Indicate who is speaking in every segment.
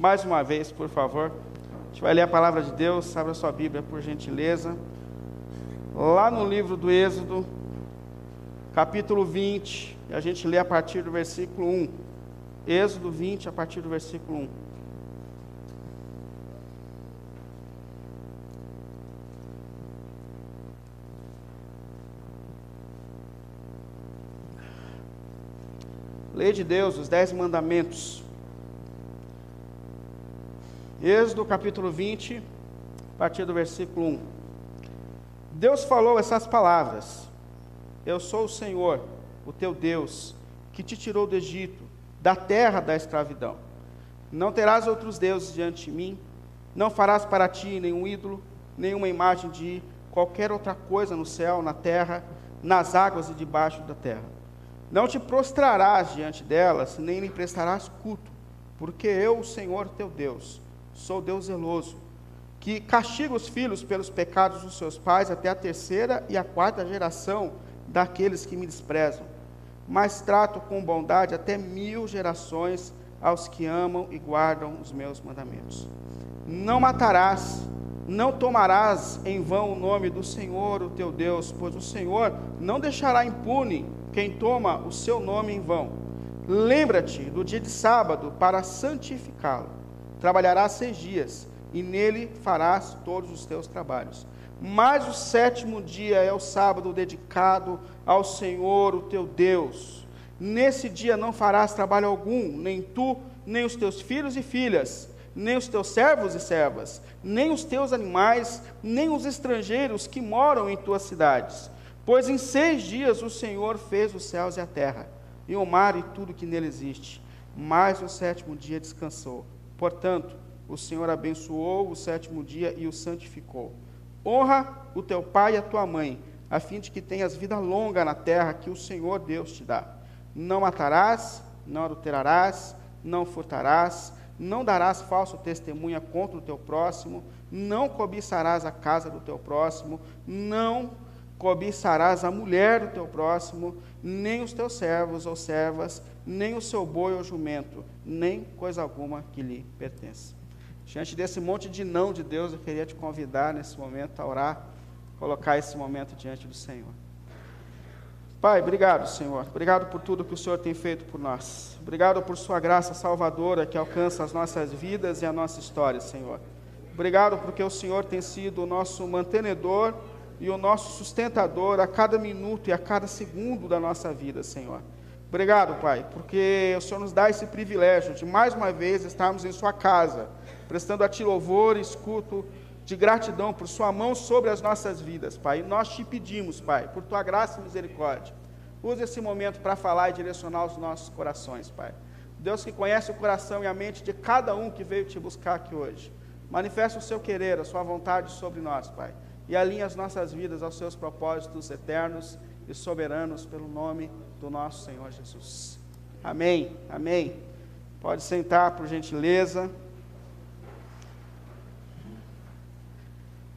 Speaker 1: mais uma vez, por favor. A gente vai ler a palavra de Deus, abra sua Bíblia, por gentileza. Lá no livro do Êxodo, capítulo 20, e a gente lê a partir do versículo 1. Êxodo 20, a partir do versículo 1. Lei de Deus, os dez mandamentos. Êxodo capítulo 20, a partir do versículo 1. Deus falou essas palavras: Eu sou o Senhor, o teu Deus, que te tirou do Egito, da terra da escravidão. Não terás outros deuses diante de mim, não farás para ti nenhum ídolo, nenhuma imagem de qualquer outra coisa no céu, na terra, nas águas e debaixo da terra. Não te prostrarás diante delas, nem lhe prestarás culto, porque eu, o Senhor teu Deus, sou Deus zeloso, que castiga os filhos pelos pecados dos seus pais até a terceira e a quarta geração daqueles que me desprezam, mas trato com bondade até mil gerações aos que amam e guardam os meus mandamentos. Não matarás, não tomarás em vão o nome do Senhor, o teu Deus, pois o Senhor não deixará impune quem toma o seu nome em vão. Lembra-te do dia de sábado para santificá-lo. Trabalharás seis dias, e nele farás todos os teus trabalhos. Mas o sétimo dia é o sábado dedicado ao Senhor, o teu Deus. Nesse dia não farás trabalho algum, nem tu, nem os teus filhos e filhas, nem os teus servos e servas, nem os teus animais, nem os estrangeiros que moram em tuas cidades Pois em seis dias o Senhor fez os céus e a terra, e o mar e tudo que nele existe. Mas no sétimo dia descansou. Portanto, o Senhor abençoou o sétimo dia e o santificou. Honra o teu pai e a tua mãe, a fim de que tenhas vida longa na terra que o Senhor Deus te dá. Não matarás, não adulterarás, não furtarás, não darás falso testemunha contra o teu próximo, não cobiçarás a casa do teu próximo, não cobiçarás a mulher do teu próximo, nem os teus servos ou servas, nem o seu boi ou jumento, nem coisa alguma que lhe pertence. Diante desse monte de não de Deus, eu queria te convidar nesse momento a orar, colocar esse momento diante do Senhor. Pai, obrigado, Senhor. Obrigado por tudo que o Senhor tem feito por nós. Obrigado por Sua graça salvadora que alcança as nossas vidas e a nossa história, Senhor. Obrigado porque o Senhor tem sido o nosso mantenedor e o nosso sustentador a cada minuto e a cada segundo da nossa vida, Senhor. Obrigado, Pai, porque o Senhor nos dá esse privilégio de mais uma vez estarmos em Sua casa, prestando a Ti louvor e escuto de gratidão por Sua mão sobre as nossas vidas, Pai. E nós te pedimos, Pai, por Tua graça e misericórdia, use esse momento para falar e direcionar os nossos corações, Pai. Deus que conhece o coração e a mente de cada um que veio te buscar aqui hoje. Manifesta o seu querer, a sua vontade sobre nós, Pai e alinhe as nossas vidas aos seus propósitos eternos e soberanos pelo nome do nosso Senhor Jesus. Amém. Amém. Pode sentar, por gentileza.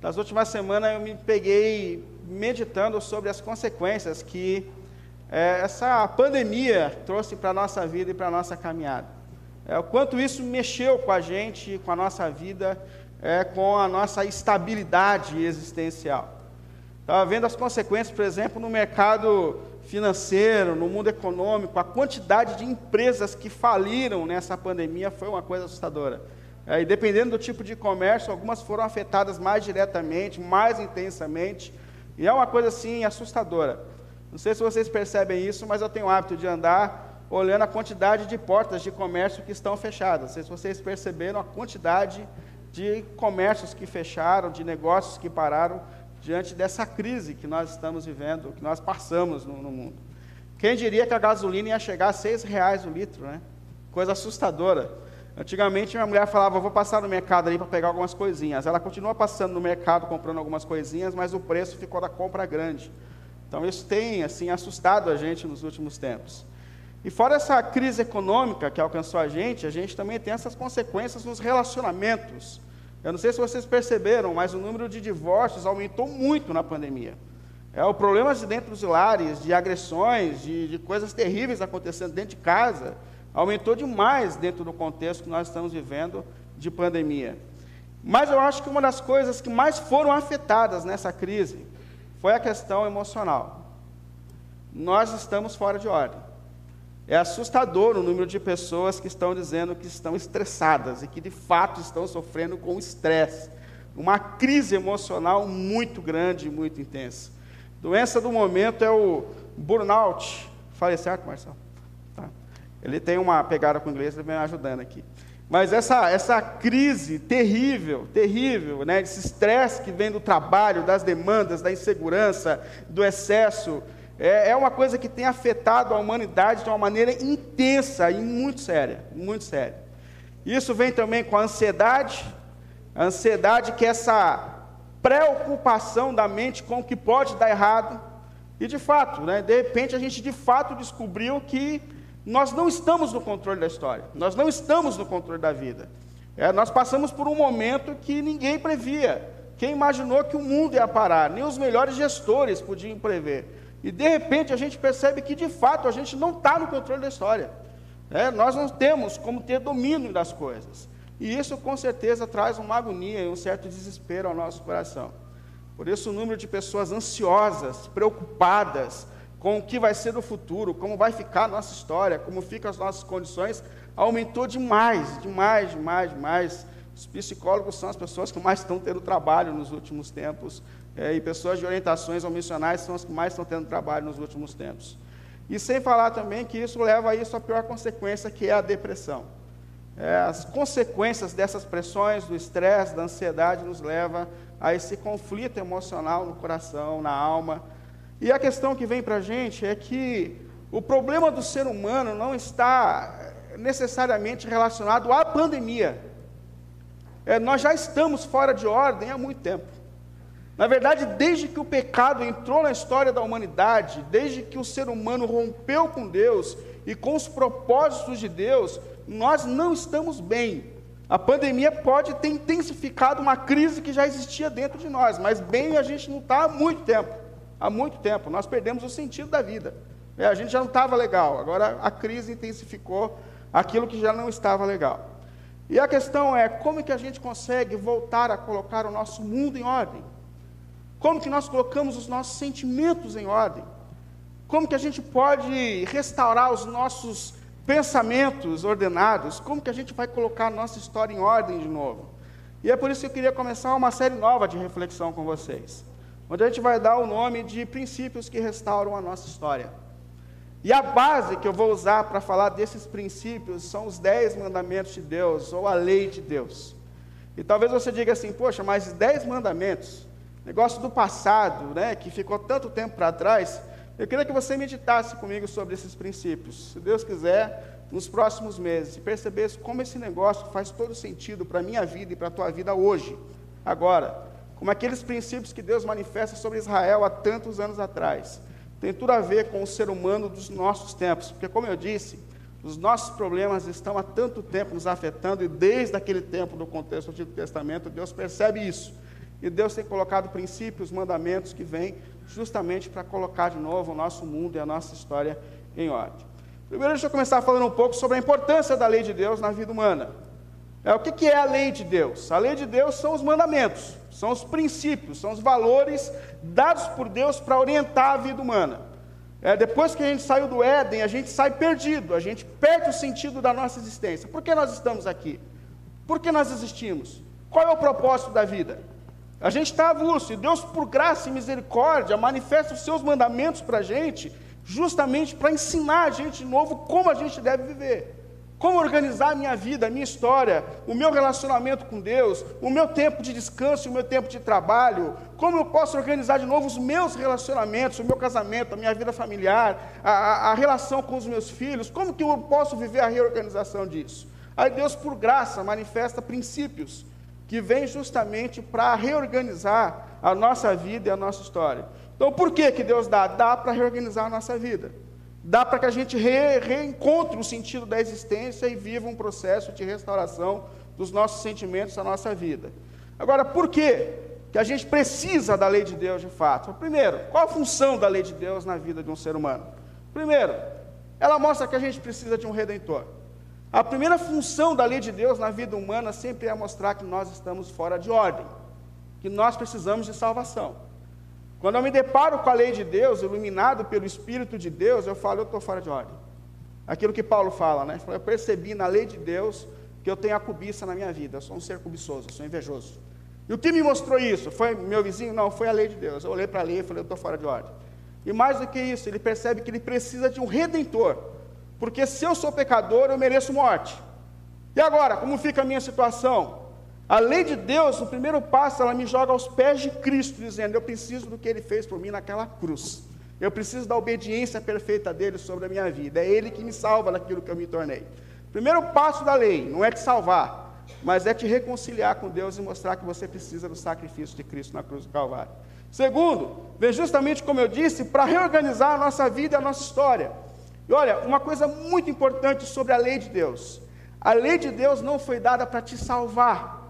Speaker 1: Nas últimas semanas eu me peguei meditando sobre as consequências que é, essa pandemia trouxe para a nossa vida e para a nossa caminhada. É, o quanto isso mexeu com a gente, com a nossa vida, é, com a nossa estabilidade existencial. Estava vendo as consequências, por exemplo, no mercado financeiro, no mundo econômico, a quantidade de empresas que faliram nessa pandemia foi uma coisa assustadora. É, e dependendo do tipo de comércio, algumas foram afetadas mais diretamente, mais intensamente, e é uma coisa assim assustadora. Não sei se vocês percebem isso, mas eu tenho o hábito de andar olhando a quantidade de portas de comércio que estão fechadas. Não sei se vocês perceberam a quantidade de comércios que fecharam, de negócios que pararam diante dessa crise que nós estamos vivendo, que nós passamos no, no mundo. Quem diria que a gasolina ia chegar a seis reais o litro, né? Coisa assustadora. Antigamente minha mulher falava, vou passar no mercado ali para pegar algumas coisinhas. Ela continua passando no mercado comprando algumas coisinhas, mas o preço ficou da compra grande. Então isso tem assim assustado a gente nos últimos tempos. E fora essa crise econômica que alcançou a gente, a gente também tem essas consequências nos relacionamentos. Eu não sei se vocês perceberam, mas o número de divórcios aumentou muito na pandemia. É o problema de dentro dos lares, de agressões, de, de coisas terríveis acontecendo dentro de casa, Aumentou demais dentro do contexto que nós estamos vivendo de pandemia. Mas eu acho que uma das coisas que mais foram afetadas nessa crise foi a questão emocional. Nós estamos fora de ordem. É assustador o número de pessoas que estão dizendo que estão estressadas e que de fato estão sofrendo com estresse. Uma crise emocional muito grande muito intensa. Doença do momento é o burnout. Falei certo, Marcelo? Tá. Ele tem uma pegada com o inglês, ele vem ajudando aqui. Mas essa, essa crise terrível, terrível, né, esse estresse que vem do trabalho, das demandas, da insegurança, do excesso, é, é uma coisa que tem afetado a humanidade de uma maneira intensa e muito séria, muito séria. Isso vem também com a ansiedade, a ansiedade que é essa preocupação da mente com o que pode dar errado. E de fato, né, de repente a gente de fato descobriu que nós não estamos no controle da história, nós não estamos no controle da vida. É, nós passamos por um momento que ninguém previa. Quem imaginou que o mundo ia parar? Nem os melhores gestores podiam prever. E de repente a gente percebe que de fato a gente não está no controle da história. É, nós não temos como ter domínio das coisas. E isso com certeza traz uma agonia e um certo desespero ao nosso coração. Por isso o número de pessoas ansiosas, preocupadas com o que vai ser do futuro, como vai ficar a nossa história, como ficam as nossas condições, aumentou demais, demais, demais, demais. Os psicólogos são as pessoas que mais estão tendo trabalho nos últimos tempos é, e pessoas de orientações ou missionárias são as que mais estão tendo trabalho nos últimos tempos. E sem falar também que isso leva a isso a pior consequência, que é a depressão. É, as consequências dessas pressões, do estresse, da ansiedade, nos leva a esse conflito emocional no coração, na alma. E a questão que vem para a gente é que o problema do ser humano não está necessariamente relacionado à pandemia. É, nós já estamos fora de ordem há muito tempo. Na verdade, desde que o pecado entrou na história da humanidade, desde que o ser humano rompeu com Deus e com os propósitos de Deus, nós não estamos bem. A pandemia pode ter intensificado uma crise que já existia dentro de nós, mas bem a gente não está há muito tempo. Há muito tempo. Nós perdemos o sentido da vida. É, a gente já não estava legal, agora a crise intensificou aquilo que já não estava legal. E a questão é como é que a gente consegue voltar a colocar o nosso mundo em ordem? Como que nós colocamos os nossos sentimentos em ordem? Como que a gente pode restaurar os nossos pensamentos ordenados? Como que a gente vai colocar a nossa história em ordem de novo? E é por isso que eu queria começar uma série nova de reflexão com vocês, onde a gente vai dar o nome de princípios que restauram a nossa história. E a base que eu vou usar para falar desses princípios são os dez mandamentos de Deus, ou a lei de Deus. E talvez você diga assim, poxa, mas dez mandamentos, negócio do passado, né, que ficou tanto tempo para trás, eu queria que você meditasse comigo sobre esses princípios. Se Deus quiser, nos próximos meses, e percebesse como esse negócio faz todo sentido para a minha vida e para a tua vida hoje, agora, como aqueles princípios que Deus manifesta sobre Israel há tantos anos atrás. Tem tudo a ver com o ser humano dos nossos tempos, porque, como eu disse, os nossos problemas estão há tanto tempo nos afetando, e desde aquele tempo do contexto do Antigo Testamento, Deus percebe isso. E Deus tem colocado princípios, mandamentos que vêm justamente para colocar de novo o nosso mundo e a nossa história em ordem. Primeiro, deixa eu começar falando um pouco sobre a importância da lei de Deus na vida humana. É, o que, que é a lei de Deus? A lei de Deus são os mandamentos, são os princípios, são os valores dados por Deus para orientar a vida humana. É, depois que a gente saiu do Éden, a gente sai perdido, a gente perde o sentido da nossa existência. Por que nós estamos aqui? Por que nós existimos? Qual é o propósito da vida? A gente está avulso, e Deus, por graça e misericórdia, manifesta os seus mandamentos para a gente, justamente para ensinar a gente de novo como a gente deve viver. Como organizar a minha vida, a minha história, o meu relacionamento com Deus, o meu tempo de descanso, o meu tempo de trabalho, como eu posso organizar de novo os meus relacionamentos, o meu casamento, a minha vida familiar, a, a, a relação com os meus filhos, como que eu posso viver a reorganização disso? Aí Deus, por graça, manifesta princípios que vem justamente para reorganizar a nossa vida e a nossa história. Então, por que, que Deus dá? Dá para reorganizar a nossa vida. Dá para que a gente re, reencontre o sentido da existência e viva um processo de restauração dos nossos sentimentos, da nossa vida. Agora, por que, que a gente precisa da lei de Deus de fato? Primeiro, qual a função da lei de Deus na vida de um ser humano? Primeiro, ela mostra que a gente precisa de um redentor. A primeira função da lei de Deus na vida humana sempre é mostrar que nós estamos fora de ordem, que nós precisamos de salvação. Quando eu me deparo com a lei de Deus, iluminado pelo Espírito de Deus, eu falo, eu estou fora de ordem. Aquilo que Paulo fala, né? Eu percebi na lei de Deus que eu tenho a cobiça na minha vida, eu sou um ser cobiçoso, eu sou invejoso. E o que me mostrou isso? Foi meu vizinho? Não, foi a lei de Deus. Eu olhei para a lei e falei, eu estou fora de ordem. E mais do que isso, ele percebe que ele precisa de um redentor. Porque se eu sou pecador, eu mereço morte. E agora, como fica a minha situação? A lei de Deus, no primeiro passo, ela me joga aos pés de Cristo, dizendo: Eu preciso do que ele fez por mim naquela cruz. Eu preciso da obediência perfeita dele sobre a minha vida. É ele que me salva daquilo que eu me tornei. Primeiro passo da lei não é te salvar, mas é te reconciliar com Deus e mostrar que você precisa do sacrifício de Cristo na cruz do Calvário. Segundo, vem justamente como eu disse, para reorganizar a nossa vida e a nossa história. E olha, uma coisa muito importante sobre a lei de Deus: a lei de Deus não foi dada para te salvar.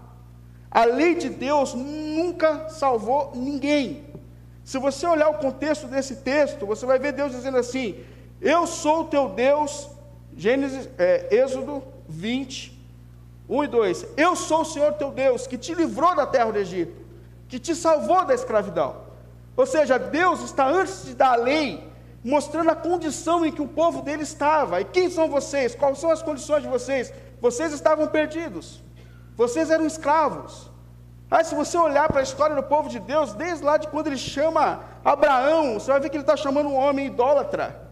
Speaker 1: A lei de Deus nunca salvou ninguém. Se você olhar o contexto desse texto, você vai ver Deus dizendo assim: Eu sou o teu Deus, Gênesis, é, Êxodo 20, 1 e 2. Eu sou o Senhor teu Deus, que te livrou da terra do Egito, que te salvou da escravidão. Ou seja, Deus está antes de dar a lei, mostrando a condição em que o povo dele estava. E quem são vocês? Quais são as condições de vocês? Vocês estavam perdidos. Vocês eram escravos. Aí, se você olhar para a história do povo de Deus, desde lá de quando ele chama Abraão, você vai ver que ele está chamando um homem idólatra.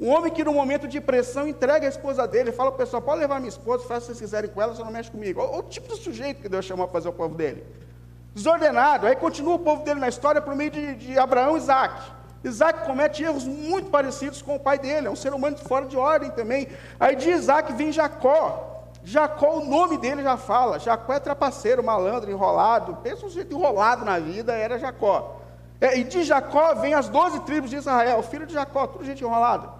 Speaker 1: Um homem que, no momento de pressão, entrega a esposa dele, fala pessoal: pode levar minha esposa, faça o que vocês quiserem com ela, só não mexe comigo. O, o tipo de sujeito que Deus chamou para fazer o povo dele. Desordenado. Aí continua o povo dele na história por meio de, de Abraão e Isaac. Isaac comete erros muito parecidos com o pai dele, é um ser humano fora de ordem também. Aí de Isaac vem Jacó. Jacó, o nome dele já fala. Jacó é trapaceiro, malandro, enrolado. Pensa um jeito enrolado na vida, era Jacó. É, e de Jacó vem as doze tribos de Israel, filho de Jacó, tudo gente enrolada.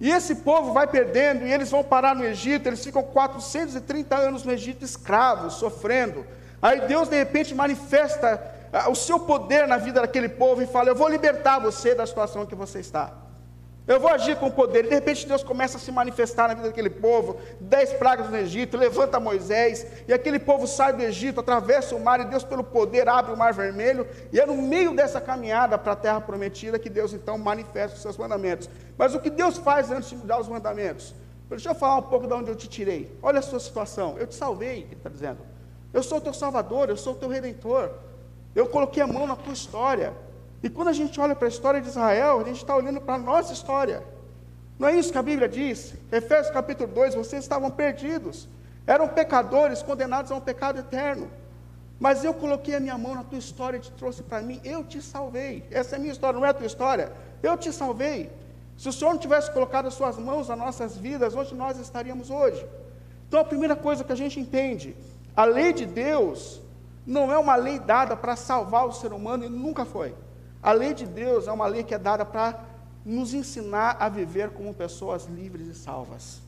Speaker 1: E esse povo vai perdendo, e eles vão parar no Egito, eles ficam 430 anos no Egito escravos, sofrendo. Aí Deus de repente manifesta o seu poder na vida daquele povo e fala: Eu vou libertar você da situação que você está. Eu vou agir com poder. E de repente Deus começa a se manifestar na vida daquele povo. Dez pragas no Egito, levanta Moisés, e aquele povo sai do Egito, atravessa o mar, e Deus, pelo poder, abre o mar vermelho. E é no meio dessa caminhada para a terra prometida que Deus então manifesta os seus mandamentos. Mas o que Deus faz antes de mudar os mandamentos? Deixa eu falar um pouco de onde eu te tirei. Olha a sua situação. Eu te salvei, ele está dizendo. Eu sou o teu salvador, eu sou o teu redentor. Eu coloquei a mão na tua história. E quando a gente olha para a história de Israel, a gente está olhando para a nossa história. Não é isso que a Bíblia diz? Efésios capítulo 2: vocês estavam perdidos, eram pecadores condenados a um pecado eterno. Mas eu coloquei a minha mão na tua história e te trouxe para mim, eu te salvei. Essa é a minha história, não é a tua história? Eu te salvei. Se o Senhor não tivesse colocado as suas mãos nas nossas vidas, onde nós estaríamos hoje? Então a primeira coisa que a gente entende, a lei de Deus não é uma lei dada para salvar o ser humano e nunca foi. A lei de Deus é uma lei que é dada para nos ensinar a viver como pessoas livres e salvas.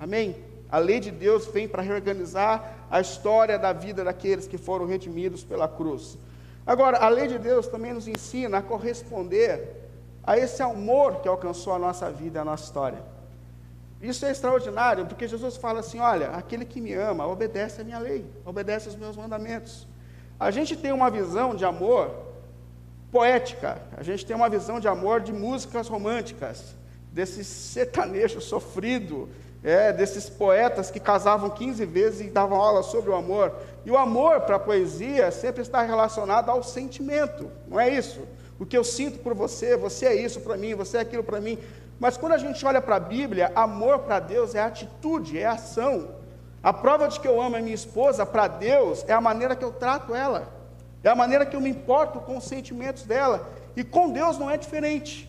Speaker 1: Amém? A lei de Deus vem para reorganizar a história da vida daqueles que foram redimidos pela cruz. Agora, a lei de Deus também nos ensina a corresponder a esse amor que alcançou a nossa vida, a nossa história. Isso é extraordinário, porque Jesus fala assim: olha, aquele que me ama obedece a minha lei, obedece aos meus mandamentos. A gente tem uma visão de amor poética, a gente tem uma visão de amor de músicas românticas, desse sertanejo sofrido, é, desses poetas que casavam 15 vezes e davam aula sobre o amor. E o amor para a poesia sempre está relacionado ao sentimento, não é isso? O que eu sinto por você, você é isso para mim, você é aquilo para mim. Mas quando a gente olha para a Bíblia, amor para Deus é atitude, é ação. A prova de que eu amo a minha esposa para Deus é a maneira que eu trato ela, é a maneira que eu me importo com os sentimentos dela. E com Deus não é diferente.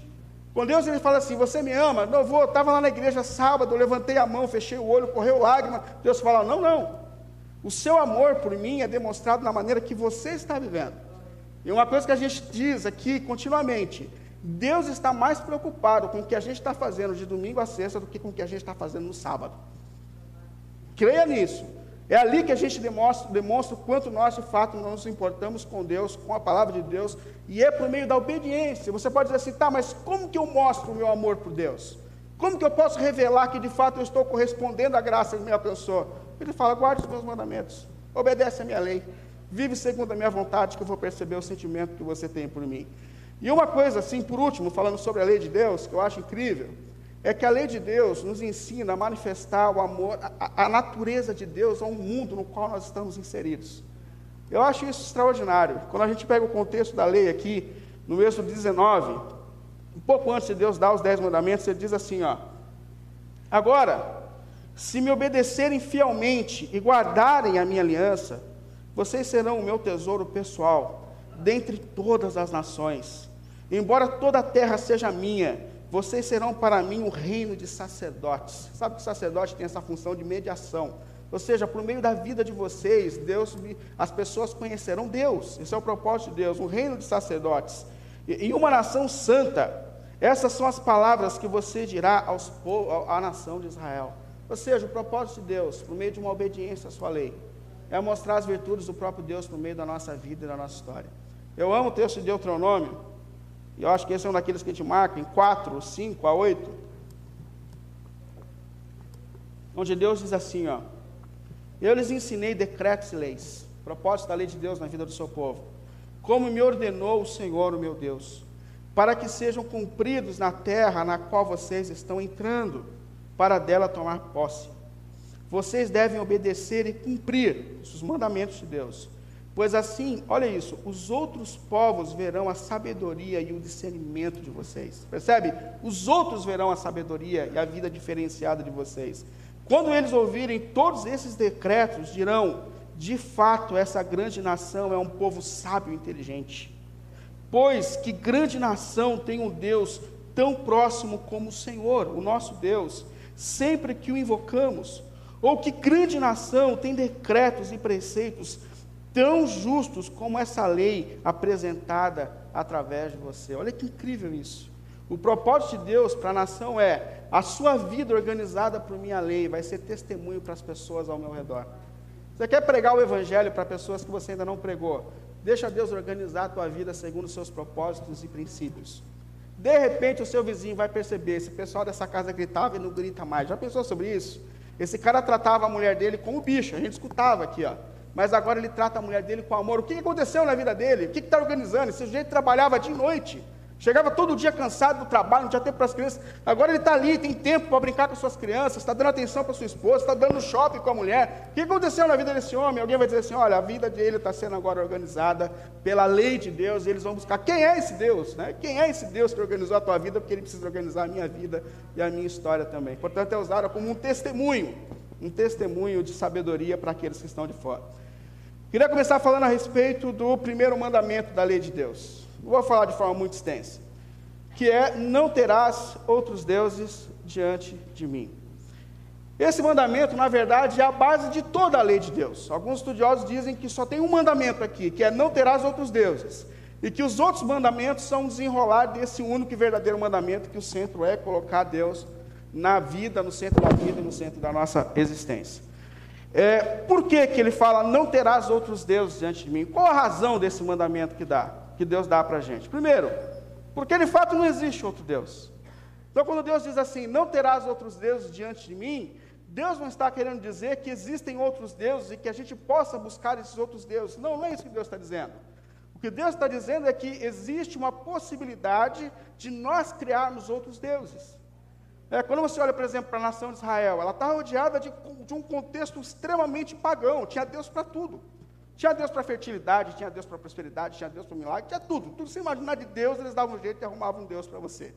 Speaker 1: Com Deus ele fala assim: Você me ama? Não vou, estava lá na igreja sábado, eu levantei a mão, fechei o olho, correu lágrima. Deus fala: Não, não. O seu amor por mim é demonstrado na maneira que você está vivendo. E uma coisa que a gente diz aqui continuamente: Deus está mais preocupado com o que a gente está fazendo de domingo a sexta do que com o que a gente está fazendo no sábado. Creia nisso. É ali que a gente demonstra, demonstra o quanto nós, de fato, nos importamos com Deus, com a palavra de Deus, e é por meio da obediência. Você pode dizer assim, tá, mas como que eu mostro o meu amor por Deus? Como que eu posso revelar que de fato eu estou correspondendo à graça que me alcançou? Ele fala: guarde os meus mandamentos, obedece a minha lei, vive segundo a minha vontade, que eu vou perceber o sentimento que você tem por mim. E uma coisa assim, por último, falando sobre a lei de Deus, que eu acho incrível, é que a lei de Deus nos ensina a manifestar o amor, a, a natureza de Deus ao mundo no qual nós estamos inseridos. Eu acho isso extraordinário. Quando a gente pega o contexto da lei aqui, no êxodo 19, um pouco antes de Deus dar os dez mandamentos, ele diz assim, ó, agora, se me obedecerem fielmente e guardarem a minha aliança, vocês serão o meu tesouro pessoal, dentre todas as nações. Embora toda a terra seja minha, vocês serão para mim um reino de sacerdotes. Sabe que o sacerdote tem essa função de mediação. Ou seja, por meio da vida de vocês, Deus, as pessoas conhecerão Deus. Esse é o propósito de Deus, um reino de sacerdotes. E, e uma nação santa. Essas são as palavras que você dirá aos, à nação de Israel. Ou seja, o propósito de Deus, por meio de uma obediência à sua lei, é mostrar as virtudes do próprio Deus por meio da nossa vida e da nossa história. Eu amo o texto de Deuteronômio, e eu acho que esse é um daqueles que a gente marca, em 4, 5 a 8, onde Deus diz assim, ó, eu lhes ensinei decretos e leis, propósito da lei de Deus na vida do seu povo, como me ordenou o Senhor, o meu Deus, para que sejam cumpridos na terra na qual vocês estão entrando, para dela tomar posse. Vocês devem obedecer e cumprir os mandamentos de Deus, pois assim, olha isso, os outros povos verão a sabedoria e o discernimento de vocês. Percebe? Os outros verão a sabedoria e a vida diferenciada de vocês. Quando eles ouvirem todos esses decretos, dirão: de fato, essa grande nação é um povo sábio e inteligente. Pois que grande nação tem um Deus tão próximo como o Senhor, o nosso Deus, sempre que o invocamos. Ou que grande nação tem decretos e preceitos tão justos como essa lei apresentada através de você. Olha que incrível isso. O propósito de Deus para a nação é: a sua vida organizada por minha lei vai ser testemunho para as pessoas ao meu redor. Você quer pregar o evangelho para pessoas que você ainda não pregou? Deixa Deus organizar a tua vida segundo os seus propósitos e princípios. De repente o seu vizinho vai perceber, esse pessoal dessa casa gritava e não grita mais. Já pensou sobre isso? Esse cara tratava a mulher dele como bicho, a gente escutava aqui, ó. Mas agora ele trata a mulher dele com amor. O que aconteceu na vida dele? O que está organizando? Esse sujeito trabalhava de noite. Chegava todo dia cansado do trabalho, não tinha tempo para as crianças. Agora ele está ali, tem tempo para brincar com suas crianças, está dando atenção para sua esposa, está dando shopping com a mulher. O que aconteceu na vida desse homem? Alguém vai dizer assim: olha, a vida dele está sendo agora organizada pela lei de Deus, e eles vão buscar quem é esse Deus, né? Quem é esse Deus que organizou a tua vida, porque ele precisa organizar a minha vida e a minha história também. Portanto, é usada como um testemunho, um testemunho de sabedoria para aqueles que estão de fora. Queria começar falando a respeito do primeiro mandamento da lei de Deus. Não vou falar de forma muito extensa. Que é: não terás outros deuses diante de mim. Esse mandamento, na verdade, é a base de toda a lei de Deus. Alguns estudiosos dizem que só tem um mandamento aqui, que é não terás outros deuses. E que os outros mandamentos são desenrolar desse único e verdadeiro mandamento, que o centro é colocar Deus na vida, no centro da vida e no centro da nossa existência. É, por que, que ele fala não terás outros deuses diante de mim? Qual a razão desse mandamento que dá? que Deus dá para a gente? Primeiro, porque de fato não existe outro Deus. Então, quando Deus diz assim, não terás outros deuses diante de mim, Deus não está querendo dizer que existem outros deuses e que a gente possa buscar esses outros deuses. Não, não é isso que Deus está dizendo. O que Deus está dizendo é que existe uma possibilidade de nós criarmos outros deuses. É, quando você olha, por exemplo, para a nação de Israel, ela está rodeada de, de um contexto extremamente pagão, tinha Deus para tudo. Tinha Deus para fertilidade, tinha Deus para prosperidade, tinha Deus para milagre, tinha tudo. Tudo se imaginar de Deus, eles davam um jeito e arrumavam um Deus para você.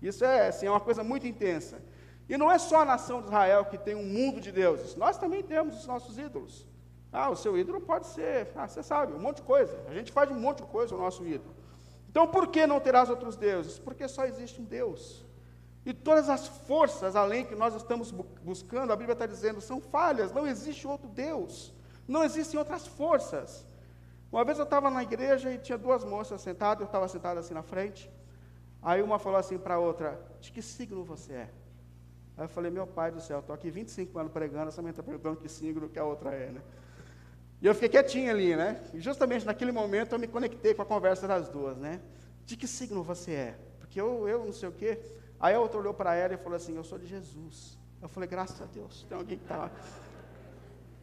Speaker 1: Isso é, assim, é uma coisa muito intensa. E não é só a nação de Israel que tem um mundo de deuses. Nós também temos os nossos ídolos. Ah, o seu ídolo pode ser, ah, você sabe, um monte de coisa. A gente faz um monte de coisa o nosso ídolo. Então, por que não terás outros deuses? Porque só existe um Deus. E todas as forças além que nós estamos buscando, a Bíblia está dizendo, são falhas, não existe outro Deus. Não existem outras forças. Uma vez eu estava na igreja e tinha duas moças sentadas, eu estava sentado assim na frente. Aí uma falou assim para a outra: De que signo você é? Aí eu falei: Meu pai do céu, estou aqui 25 anos pregando, essa menina está perguntando que signo que a outra é, né? E eu fiquei quietinho ali, né? E justamente naquele momento eu me conectei com a conversa das duas, né? De que signo você é? Porque eu, eu não sei o quê. Aí a outra olhou para ela e falou assim: Eu sou de Jesus. Eu falei: Graças a Deus, tem alguém que está.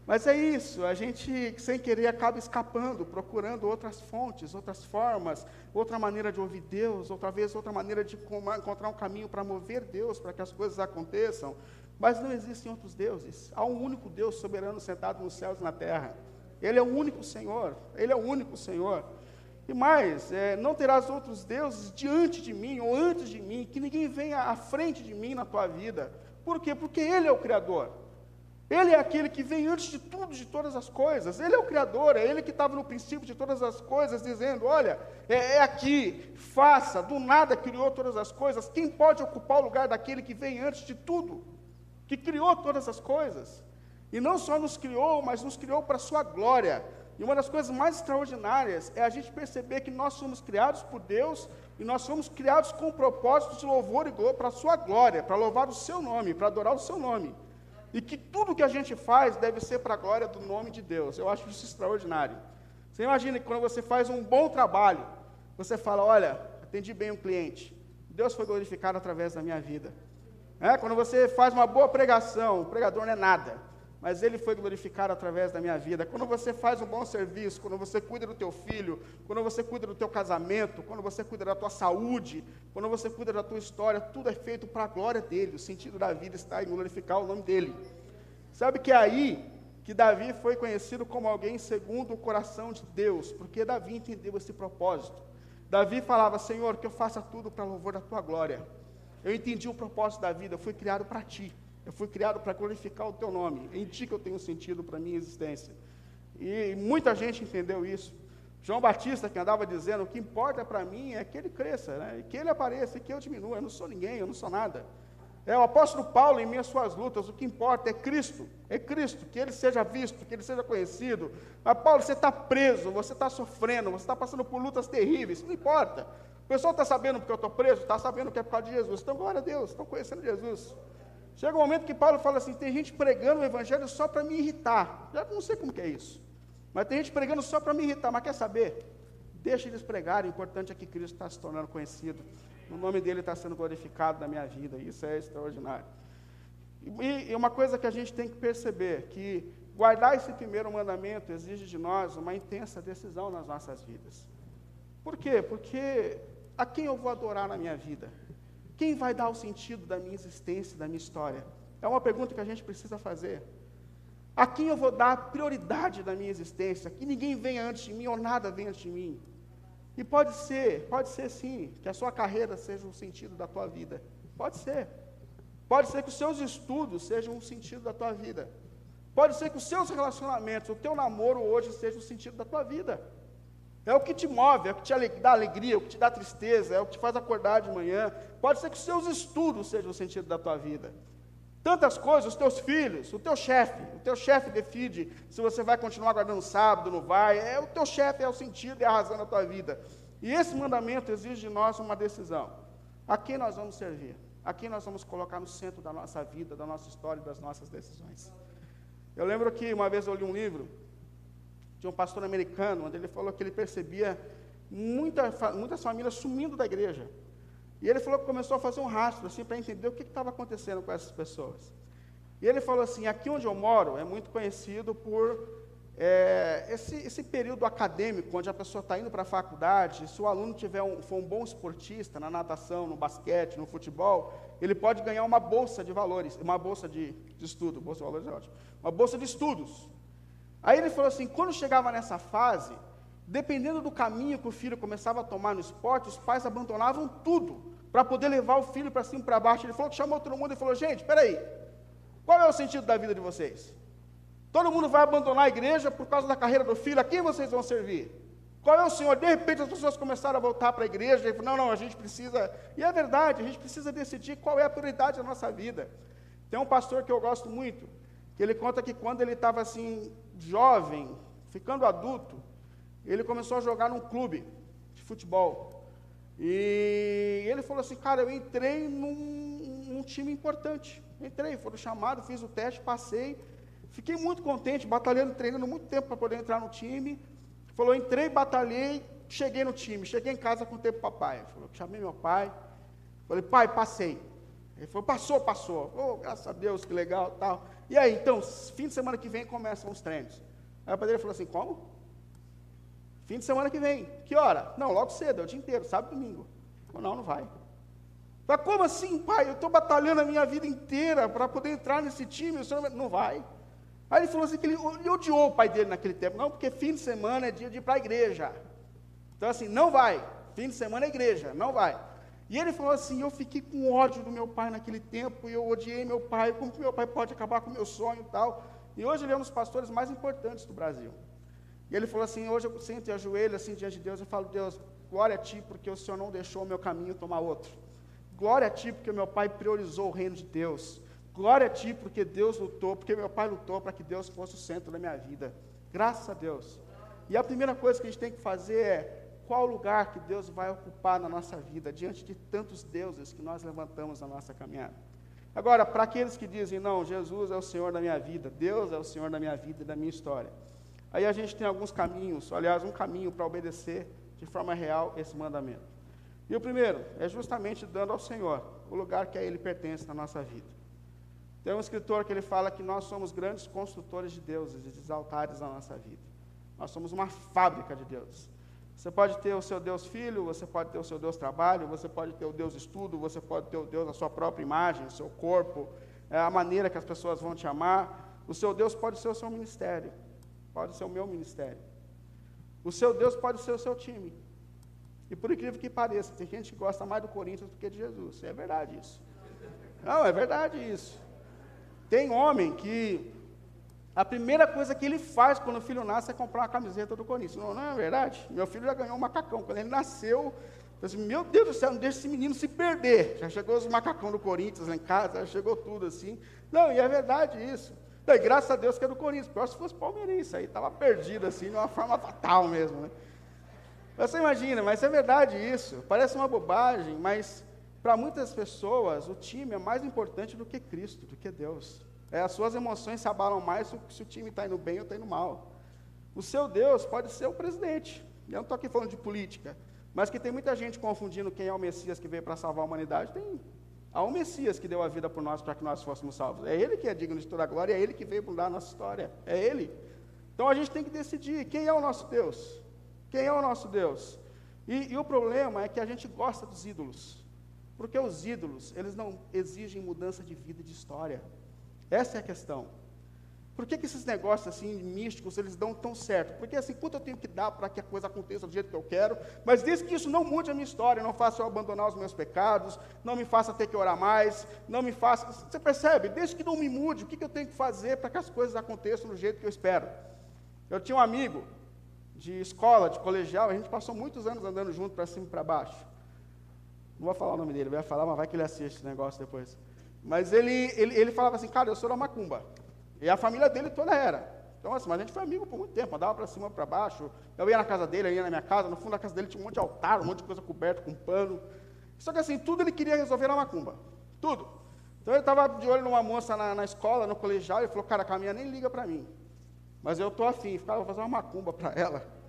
Speaker 1: Mas é isso, a gente, sem querer, acaba escapando, procurando outras fontes, outras formas, outra maneira de ouvir Deus, outra vez outra maneira de encontrar um caminho para mover Deus, para que as coisas aconteçam. Mas não existem outros deuses. Há um único Deus soberano sentado nos céus e na terra. Ele é o único Senhor. Ele é o único Senhor. E mais, é, não terás outros deuses diante de mim ou antes de mim, que ninguém venha à frente de mim na tua vida. Por quê? Porque Ele é o Criador. Ele é aquele que vem antes de tudo, de todas as coisas. Ele é o Criador, é Ele que estava no princípio de todas as coisas, dizendo: Olha, é, é, aqui, faça, do nada criou todas as coisas. Quem pode ocupar o lugar daquele que vem antes de tudo, que criou todas as coisas? E não só nos criou, mas nos criou para a Sua glória. E uma das coisas mais extraordinárias é a gente perceber que nós somos criados por Deus e nós somos criados com propósitos de louvor e glória para a Sua glória, para louvar o Seu nome, para adorar o Seu nome. E que tudo que a gente faz deve ser para a glória do nome de Deus. Eu acho isso extraordinário. Você imagina que quando você faz um bom trabalho, você fala: Olha, atendi bem um cliente, Deus foi glorificado através da minha vida. É, quando você faz uma boa pregação, o pregador não é nada mas ele foi glorificado através da minha vida. Quando você faz um bom serviço, quando você cuida do teu filho, quando você cuida do teu casamento, quando você cuida da tua saúde, quando você cuida da tua história, tudo é feito para a glória dele. O sentido da vida está em glorificar o nome dele. Sabe que é aí que Davi foi conhecido como alguém segundo o coração de Deus, porque Davi entendeu esse propósito. Davi falava: Senhor, que eu faça tudo para louvor da tua glória. Eu entendi o propósito da vida, eu fui criado para ti. Eu fui criado para glorificar o teu nome. Em ti que eu tenho sentido para a minha existência. E muita gente entendeu isso. João Batista, que andava dizendo, o que importa para mim é que ele cresça, né? que ele apareça e que eu diminua. Eu não sou ninguém, eu não sou nada. É o apóstolo Paulo, em minhas suas lutas, o que importa é Cristo, é Cristo, que ele seja visto, que ele seja conhecido. Mas, Paulo, você está preso, você está sofrendo, você está passando por lutas terríveis, não importa. O pessoal está sabendo porque eu estou preso, está sabendo que é por causa de Jesus. Então, glória a Deus, estão conhecendo Jesus. Chega um momento que Paulo fala assim: tem gente pregando o evangelho só para me irritar. Já não sei como que é isso. Mas tem gente pregando só para me irritar. Mas quer saber? Deixa eles pregarem. O importante é que Cristo está se tornando conhecido. O nome dele está sendo glorificado na minha vida. Isso é extraordinário. E, e uma coisa que a gente tem que perceber: que guardar esse primeiro mandamento exige de nós uma intensa decisão nas nossas vidas. Por quê? Porque a quem eu vou adorar na minha vida? Quem vai dar o sentido da minha existência, da minha história? É uma pergunta que a gente precisa fazer. A quem eu vou dar prioridade da minha existência? Que ninguém venha antes de mim ou nada venha antes de mim. E pode ser, pode ser sim, que a sua carreira seja o sentido da tua vida. Pode ser. Pode ser que os seus estudos sejam o sentido da tua vida. Pode ser que os seus relacionamentos, o teu namoro hoje seja o sentido da tua vida. É o que te move, é o que te dá alegria, é o que te dá tristeza, é o que te faz acordar de manhã. Pode ser que os seus estudos sejam o sentido da tua vida. Tantas coisas, os teus filhos, o teu chefe, o teu chefe decide se você vai continuar guardando sábado, não vai. É o teu chefe é o sentido e a razão da tua vida. E esse mandamento exige de nós uma decisão. A quem nós vamos servir? A quem nós vamos colocar no centro da nossa vida, da nossa história e das nossas decisões? Eu lembro que uma vez eu li um livro de um pastor americano, onde ele falou que ele percebia muita, muitas famílias sumindo da igreja. E ele falou que começou a fazer um rastro, assim, para entender o que estava acontecendo com essas pessoas. E ele falou assim: aqui onde eu moro é muito conhecido por é, esse, esse, período acadêmico, onde a pessoa está indo para a faculdade, se o aluno tiver um, for um bom esportista na natação, no basquete, no futebol, ele pode ganhar uma bolsa de valores, uma bolsa de, de estudo, bolsa de valores é ótimo, uma bolsa de estudos. Aí ele falou assim: quando chegava nessa fase, dependendo do caminho que o filho começava a tomar no esporte, os pais abandonavam tudo para poder levar o filho para cima e para baixo. Ele falou que chamou todo mundo e falou: gente, peraí, qual é o sentido da vida de vocês? Todo mundo vai abandonar a igreja por causa da carreira do filho, a quem vocês vão servir? Qual é o Senhor? De repente as pessoas começaram a voltar para a igreja e falaram, não, não, a gente precisa. E é verdade, a gente precisa decidir qual é a prioridade da nossa vida. Tem um pastor que eu gosto muito, que ele conta que quando ele estava assim, jovem, ficando adulto, ele começou a jogar num clube de futebol. E ele falou assim, cara, eu entrei num, num time importante. Entrei, foram chamados, fiz o teste, passei. Fiquei muito contente, batalhando, treinando muito tempo para poder entrar no time. Falou, entrei, batalhei, cheguei no time. Cheguei em casa com o tempo papai. Falou, chamei meu pai. Falei, pai, passei. Ele falou, passou, passou. Oh, graças a Deus, que legal tal. E aí, então, fim de semana que vem começam os treinos. Aí o padre falou assim, como? Fim de semana que vem. Que hora? Não, logo cedo, é o dia inteiro, sábado e domingo. Falei, não, não vai. Falei, como assim, pai? Eu estou batalhando a minha vida inteira para poder entrar nesse time, o senhor não vai. Aí ele falou assim que ele, ele odiou o pai dele naquele tempo. Não, porque fim de semana é dia de ir para a igreja. Então assim, não vai. Fim de semana é igreja, não vai. E ele falou assim: Eu fiquei com ódio do meu pai naquele tempo, e eu odiei meu pai, como que meu pai pode acabar com o meu sonho e tal. E hoje ele é um dos pastores mais importantes do Brasil. E ele falou assim: Hoje eu sento e ajoelho assim diante de Deus e falo: Deus, glória a ti, porque o Senhor não deixou o meu caminho tomar outro. Glória a ti, porque meu pai priorizou o reino de Deus. Glória a ti, porque Deus lutou, porque meu pai lutou para que Deus fosse o centro da minha vida. Graças a Deus. E a primeira coisa que a gente tem que fazer é qual lugar que Deus vai ocupar na nossa vida, diante de tantos deuses que nós levantamos na nossa caminhada. Agora, para aqueles que dizem, não, Jesus é o Senhor da minha vida, Deus é o Senhor da minha vida e da minha história. Aí a gente tem alguns caminhos, aliás, um caminho para obedecer de forma real esse mandamento. E o primeiro é justamente dando ao Senhor o lugar que a Ele pertence na nossa vida. Tem um escritor que ele fala que nós somos grandes construtores de deuses e de altares na nossa vida. Nós somos uma fábrica de deuses. Você pode ter o seu Deus filho, você pode ter o seu Deus trabalho, você pode ter o Deus estudo, você pode ter o Deus a sua própria imagem, seu corpo, é a maneira que as pessoas vão te amar. O seu Deus pode ser o seu ministério, pode ser o meu ministério. O seu Deus pode ser o seu time. E por incrível que pareça, tem gente que gosta mais do Corinthians do que de Jesus. É verdade isso. Não, é verdade isso. Tem homem que a primeira coisa que ele faz quando o filho nasce é comprar uma camiseta do Corinthians. Não, não é verdade? Meu filho já ganhou um macacão. Quando ele nasceu, eu disse, meu Deus do céu, não deixa esse menino se perder. Já chegou os macacão do Corinthians lá em casa, já chegou tudo assim. Não, e é verdade isso. E graças a Deus que é do Corinthians. Pior se fosse palmeirense, aí estava perdido assim, de uma forma fatal mesmo. Né? Você imagina, mas é verdade isso. Parece uma bobagem, mas para muitas pessoas o time é mais importante do que Cristo, do que Deus. É, as suas emoções se abalam mais se o time está indo bem ou está indo mal. O seu Deus pode ser o presidente. Eu não estou aqui falando de política, mas que tem muita gente confundindo quem é o Messias que veio para salvar a humanidade. Tem há um Messias que deu a vida por nós para que nós fôssemos salvos. É Ele que é digno de toda a glória, é Ele que veio mudar a nossa história. É Ele. Então a gente tem que decidir quem é o nosso Deus. Quem é o nosso Deus? E, e o problema é que a gente gosta dos ídolos. Porque os ídolos, eles não exigem mudança de vida e de história. Essa é a questão. Por que, que esses negócios assim místicos eles dão tão certo? Porque assim, quanto eu tenho que dar para que a coisa aconteça do jeito que eu quero, mas desde que isso não mude a minha história, não faça eu abandonar os meus pecados, não me faça ter que orar mais, não me faça. Você percebe? Desde que não me mude, o que, que eu tenho que fazer para que as coisas aconteçam do jeito que eu espero? Eu tinha um amigo de escola, de colegial, a gente passou muitos anos andando junto para cima e para baixo. Não vou falar o nome dele, vai falar, mas vai que ele assiste esse negócio depois. Mas ele, ele, ele falava assim, cara, eu sou da Macumba. E a família dele toda era. Então, assim, mas a gente foi amigo por muito tempo, andava para cima, para baixo. Eu ia na casa dele, eu ia na minha casa. No fundo da casa dele tinha um monte de altar, um monte de coisa coberta com pano. Só que assim, tudo ele queria resolver na macumba. Tudo. Então ele estava de olho numa moça na, na escola, no colegial, e falou, cara, a caminha nem liga para mim. Mas eu estou afim, ficava, fazer uma macumba para ela.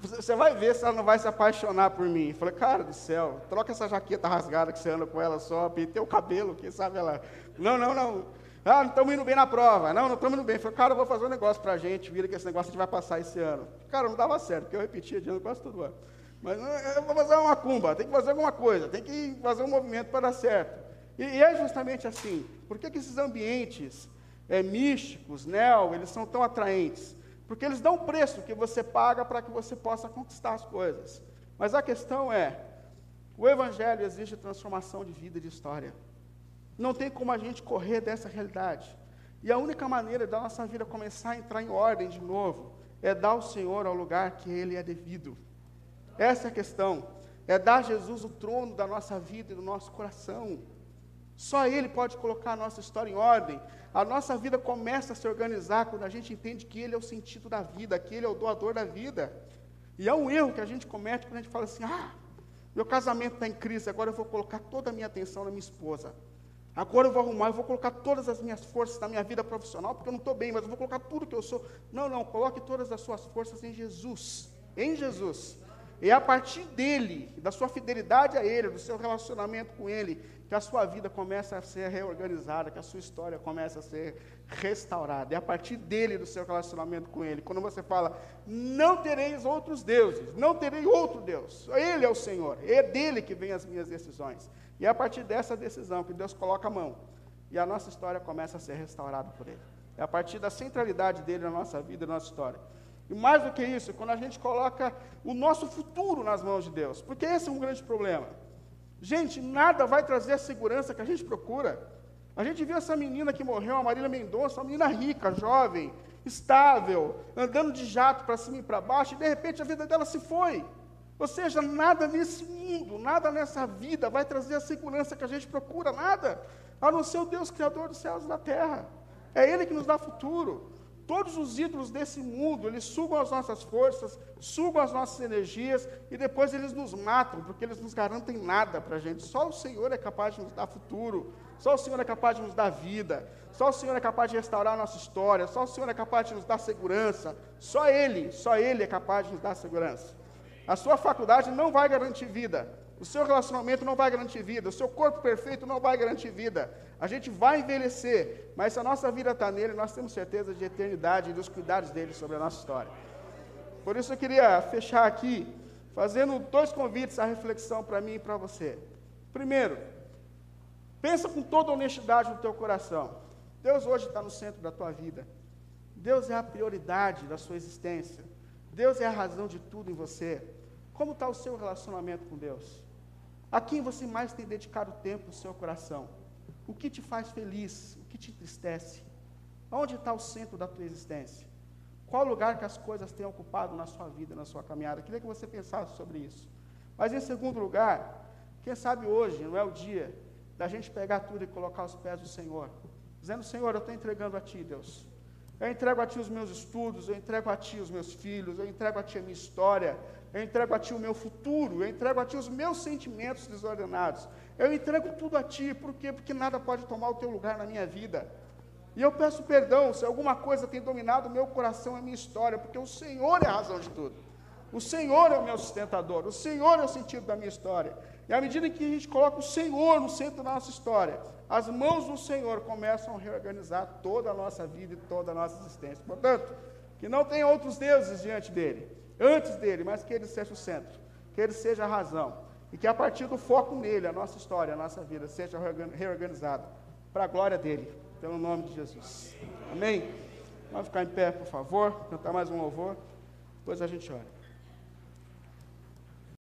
Speaker 1: Você vai ver se ela não vai se apaixonar por mim. Eu falei, cara do céu, troca essa jaqueta rasgada que você anda com ela só, pintei o cabelo, quem sabe ela. Não, não, não. Ah, não estamos indo bem na prova. Não, não estamos indo bem. Eu falei, cara, eu vou fazer um negócio para a gente, vira que esse negócio a gente vai passar esse ano. Cara, não dava certo, porque eu repetia de ano quase todo ano. Mas eu vou fazer uma cumba, tem que fazer alguma coisa, tem que fazer um movimento para dar certo. E, e é justamente assim. Por que, que esses ambientes é, místicos, neo, eles são tão atraentes? Porque eles dão um preço que você paga para que você possa conquistar as coisas. Mas a questão é: o Evangelho exige transformação de vida e de história. Não tem como a gente correr dessa realidade. E a única maneira da nossa vida começar a entrar em ordem de novo é dar o Senhor ao lugar que Ele é devido. Essa é a questão. É dar a Jesus o trono da nossa vida e do nosso coração. Só Ele pode colocar a nossa história em ordem. A nossa vida começa a se organizar quando a gente entende que Ele é o sentido da vida, que Ele é o doador da vida. E é um erro que a gente comete quando a gente fala assim: ah, meu casamento está em crise, agora eu vou colocar toda a minha atenção na minha esposa. Agora eu vou arrumar, eu vou colocar todas as minhas forças na minha vida profissional, porque eu não estou bem, mas eu vou colocar tudo que eu sou. Não, não, coloque todas as suas forças em Jesus. Em Jesus. E é a partir dele, da sua fidelidade a ele, do seu relacionamento com ele, que a sua vida começa a ser reorganizada, que a sua história começa a ser restaurada. É a partir dele, do seu relacionamento com ele. Quando você fala, não tereis outros deuses, não terei outro Deus. Ele é o Senhor, é dele que vem as minhas decisões. E é a partir dessa decisão que Deus coloca a mão. E a nossa história começa a ser restaurada por ele. É a partir da centralidade dele na nossa vida, na nossa história. E mais do que isso, quando a gente coloca o nosso futuro nas mãos de Deus, porque esse é um grande problema. Gente, nada vai trazer a segurança que a gente procura. A gente viu essa menina que morreu, a Marília Mendonça, uma menina rica, jovem, estável, andando de jato para cima e para baixo, e de repente a vida dela se foi. Ou seja, nada nesse mundo, nada nessa vida vai trazer a segurança que a gente procura, nada, a não ser o Deus Criador dos céus e da terra. É Ele que nos dá futuro. Todos os ídolos desse mundo, eles sugam as nossas forças, sugam as nossas energias e depois eles nos matam, porque eles nos garantem nada para a gente. Só o Senhor é capaz de nos dar futuro, só o Senhor é capaz de nos dar vida, só o Senhor é capaz de restaurar a nossa história, só o Senhor é capaz de nos dar segurança. Só Ele, só Ele é capaz de nos dar segurança. A sua faculdade não vai garantir vida, o seu relacionamento não vai garantir vida, o seu corpo perfeito não vai garantir vida. A gente vai envelhecer, mas se a nossa vida está nele, nós temos certeza de eternidade e dos cuidados dele sobre a nossa história. Por isso eu queria fechar aqui, fazendo dois convites à reflexão para mim e para você. Primeiro, pensa com toda honestidade no teu coração. Deus hoje está no centro da tua vida. Deus é a prioridade da sua existência. Deus é a razão de tudo em você. Como está o seu relacionamento com Deus? A quem você mais tem dedicado tempo no seu coração? O que te faz feliz? O que te entristece? Onde está o centro da tua existência? Qual lugar que as coisas têm ocupado na sua vida, na sua caminhada? Queria que você pensasse sobre isso. Mas em segundo lugar, quem sabe hoje não é o dia da gente pegar tudo e colocar aos pés do Senhor, dizendo: Senhor, eu estou entregando a Ti, Deus. Eu entrego a Ti os meus estudos, eu entrego a Ti os meus filhos, eu entrego a Ti a minha história, eu entrego a Ti o meu futuro, eu entrego a Ti os meus sentimentos desordenados. Eu entrego tudo a Ti, por quê? Porque nada pode tomar o Teu lugar na minha vida. E eu peço perdão se alguma coisa tem dominado o meu coração e a minha história, porque o Senhor é a razão de tudo. O Senhor é o meu sustentador, o Senhor é o sentido da minha história. E à medida que a gente coloca o Senhor no centro da nossa história, as mãos do Senhor começam a reorganizar toda a nossa vida e toda a nossa existência. Portanto, que não tenha outros deuses diante dele, antes dele, mas que ele seja o centro, que ele seja a razão. E que a partir do foco nele, a nossa história, a nossa vida seja reorganizada para a glória dele, pelo nome de Jesus. Amém? Vamos ficar em pé, por favor, cantar mais um louvor, depois a gente ora.